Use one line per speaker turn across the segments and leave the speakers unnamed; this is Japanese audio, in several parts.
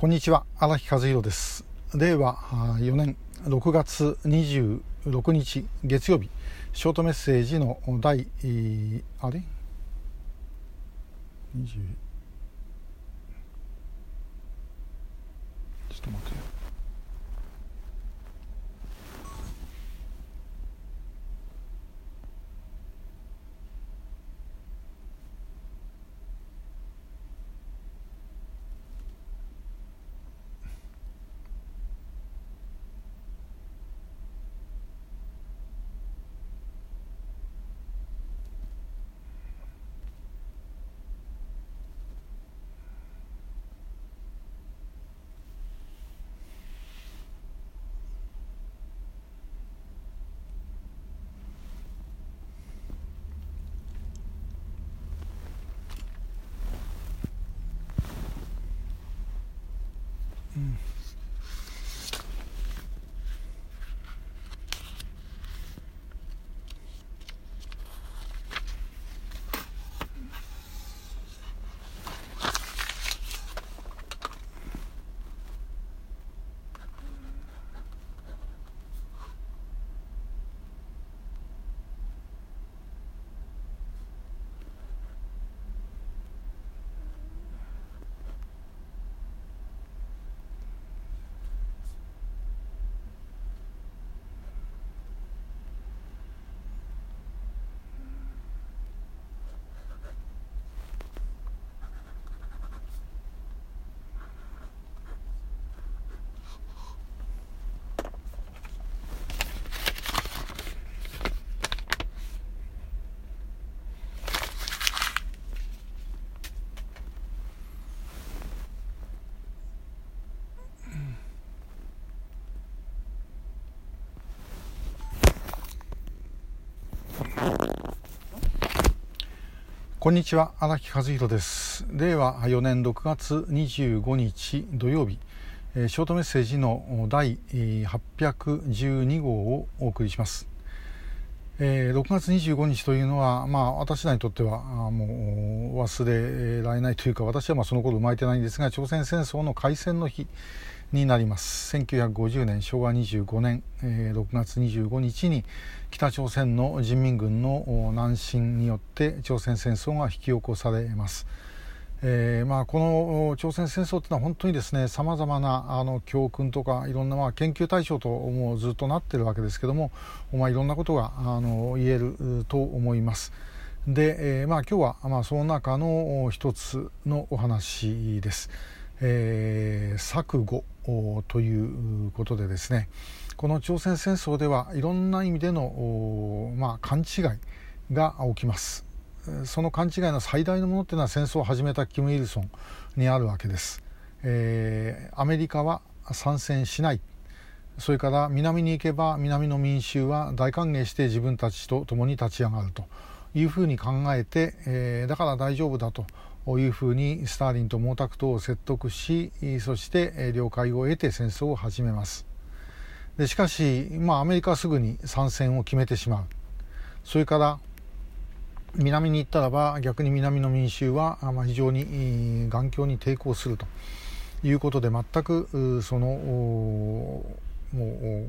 こんにちは荒木和弘です。令和4年6月26日月曜日。ショートメッセージの第あれ？20こんにちは荒木和弘です。令和4年6月25日土曜日。ショートメッセージの第812号をお送りします。6月25日というのは、まあ、私らにとってはもう忘れられないというか私はまあその頃生まれてないんですが朝鮮戦争の開戦の日になります1950年昭和25年、えー、6月25日に北朝鮮の人民軍の南進によって朝鮮戦争が引き起こされます。えーまあ、この朝鮮戦争というのは本当にですねさまざまなあの教訓とかいろんな、まあ、研究対象ともうずっとなっているわけですけども、まあ、いろんなことがあの言えると思います。で、えーまあ、今日は、まあ、その中の一つのお話です。えー、錯誤ということでですねこの朝鮮戦争ではいろんな意味での、まあ、勘違いが起きます。その勘違いの最大のものっていうのは戦争を始めたキム・イルソンにあるわけです、えー、アメリカは参戦しない。それから南に行けば南の民衆は大歓迎して自分たちと共に立ち上がるというふうに考えて、えー、だから大丈夫だと。いうふうにスターリンと毛沢東を説得しそして了解を得て戦争を始めます。でしかし、まあ、アメリカはすぐに参戦を決めてしまう。それから南に行ったらば逆に南の民衆は、まあ、非常に頑強に抵抗すると。いうことで全くそのもう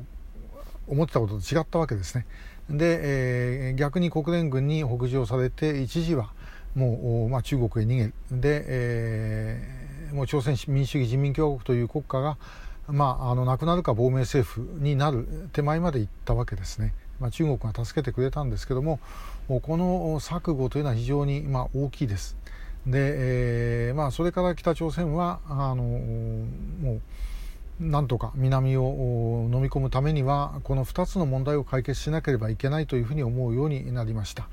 思ってたことと違ったわけですね。で、えー、逆に国連軍に北上されて一時はもう、まあ、中国へ逃げで、えー、もう朝鮮民主主義人民共和国という国家が、まあ、あのなくなるか亡命政府になる手前まで行ったわけですね、まあ、中国が助けてくれたんですけどもこの錯誤というのは非常に、まあ、大きいです。で、えーまあ、それから北朝鮮はあのもうなんとか南を飲み込むためにはこの2つの問題を解決しなければいけないというふうに思うようになりました。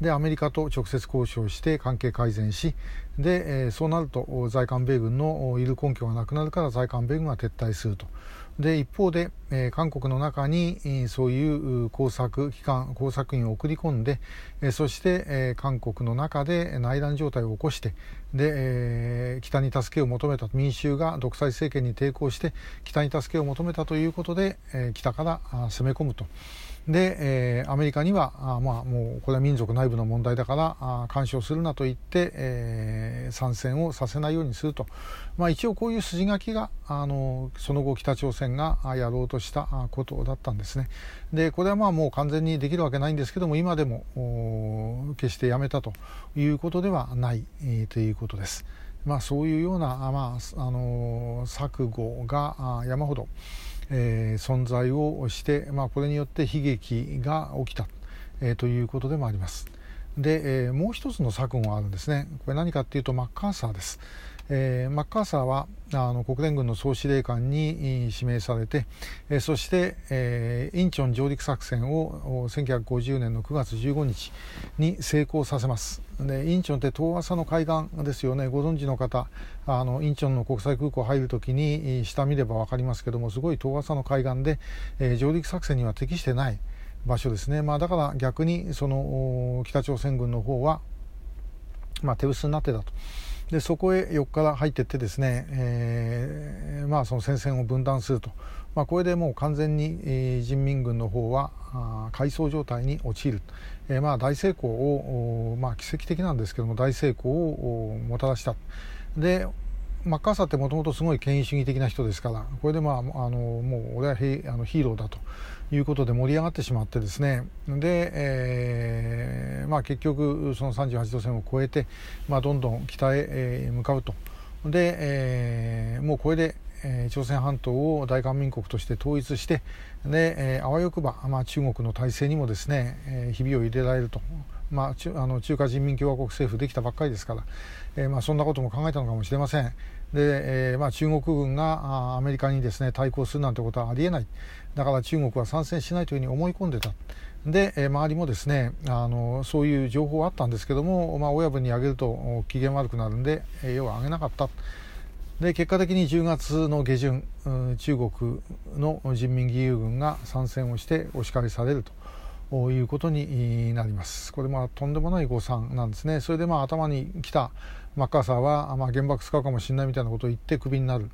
でアメリカと直接交渉して関係改善しで、えー、そうなると在韓米軍のいる根拠がなくなるから在韓米軍が撤退すると。で一方で、えー、韓国の中に、えー、そういう工作機関工作員を送り込んで、えー、そして、えー、韓国の中で内乱状態を起こしてで、えー、北に助けを求めた民衆が独裁政権に抵抗して北に助けを求めたということで、えー、北から攻め込むと。で、えー、アメリカにはあ、まあ、もうこれは民族内部の問題だからあ干渉するなと言って、えー、参戦をさせないようにすると、まあ、一応こういう筋書きがあのその後北朝鮮がやろうとしたことだったんですね。でこれはまあもう完全にできるわけないんですけども今でも決してやめたということではない、えー、ということです。まあ、そういうような、まあ、あの錯誤が山ほど、えー、存在をして、まあ、これによって悲劇が起きた、えー、ということでもあります。で、えー、もう一つの錯誤があるんですね。これ何かっていうとマッカーサーです。えー、マッカーサーはあの国連軍の総司令官に指名されて、えー、そして、えー、インチョン上陸作戦を1950年の9月15日に成功させますでインチョンって遠浅の海岸ですよねご存知の方あのインチョンの国際空港入るときに下見れば分かりますけどもすごい遠浅の海岸で、えー、上陸作戦には適してない場所ですね、まあ、だから逆にその北朝鮮軍の方は、まあ、手薄になってたと。でそこへ横から入っていってですね、えー、まあ、その戦線を分断すると、まあ、これでもう完全に、人民軍の方は改装状態に陥る、えー、まあ、大成功を、まあ、奇跡的なんですけども大成功をもたらした。でマッカーサってもともとすごい権威主義的な人ですからこれでまああのもう俺はヒあのヒーローだということで盛り上がってしまってですね。で、えーまあ、結局その38度線を越えて、まあ、どんどん北へ、向かうと。で、えー、もうこれで、えー、朝鮮半島を大韓民国として統一してで、あわよくば、まあ、中国の体制にもですね、えー、ひびを入れられると。まあ、中あの中華人民共和国政府できたばっかりですから、えーまあ、そんなことも考えたのかもしれません。で、えーまあ、中国軍がアメリカにですね対抗するなんてことはありえない。だから中国は参戦しないというふうに思い込んでた。で、えー、周りもですねあのそういう情報はあったんですけども、まあ、親分にあげると機嫌悪くなるんで、えー、要はあげなかった。で結果的に10月の下旬うん中国の人民義勇軍が参戦をしてお叱りされると。いうことになります。これまあとんでもない誤算なんですね。それでまあ頭に来たマッカーサーは、まあ、原爆使うかもしれないみたいなことを言ってクビになる、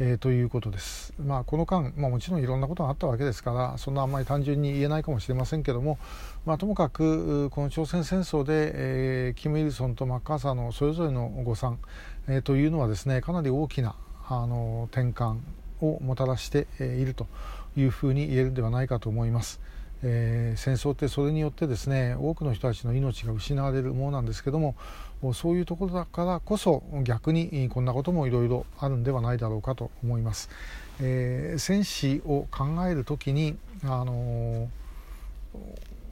えー、ということです。まあ、この間、まあ、もちろんいろんなことがあったわけですからそんなあんまり単純に言えないかもしれませんけども、まあ、ともかくこの朝鮮戦争で、えー、キム・イルソンとマッカーサーのそれぞれの誤算、えー、というのはですねかなり大きなあの転換をもたらしているというふうに言えるんではないかと思います。えー、戦争ってそれによってですね多くの人たちの命が失われるものなんですけどもそういうところだからこそ逆にこんなこともいろいろあるんではないだろうかと思います。えー、戦士を考える時にあの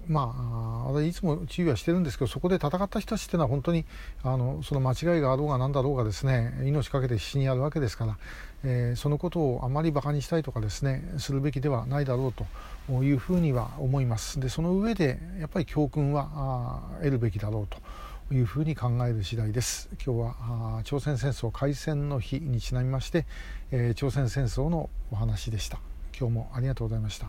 まあ、いつも注意はしてるんですけどそこで戦った人たちっていうのは本当にあのその間違いがあろうが何だろうがですね命かけて必死にやるわけですから、えー、そのことをあまりバカにしたいとかですねするべきではないだろうというふうには思います。でその上でやっぱり教訓は得るべきだろうというふうに考える次第です。今日は朝鮮戦争開戦の日にちなみまして、えー、朝鮮戦争のお話でした。今日もありがとうございました。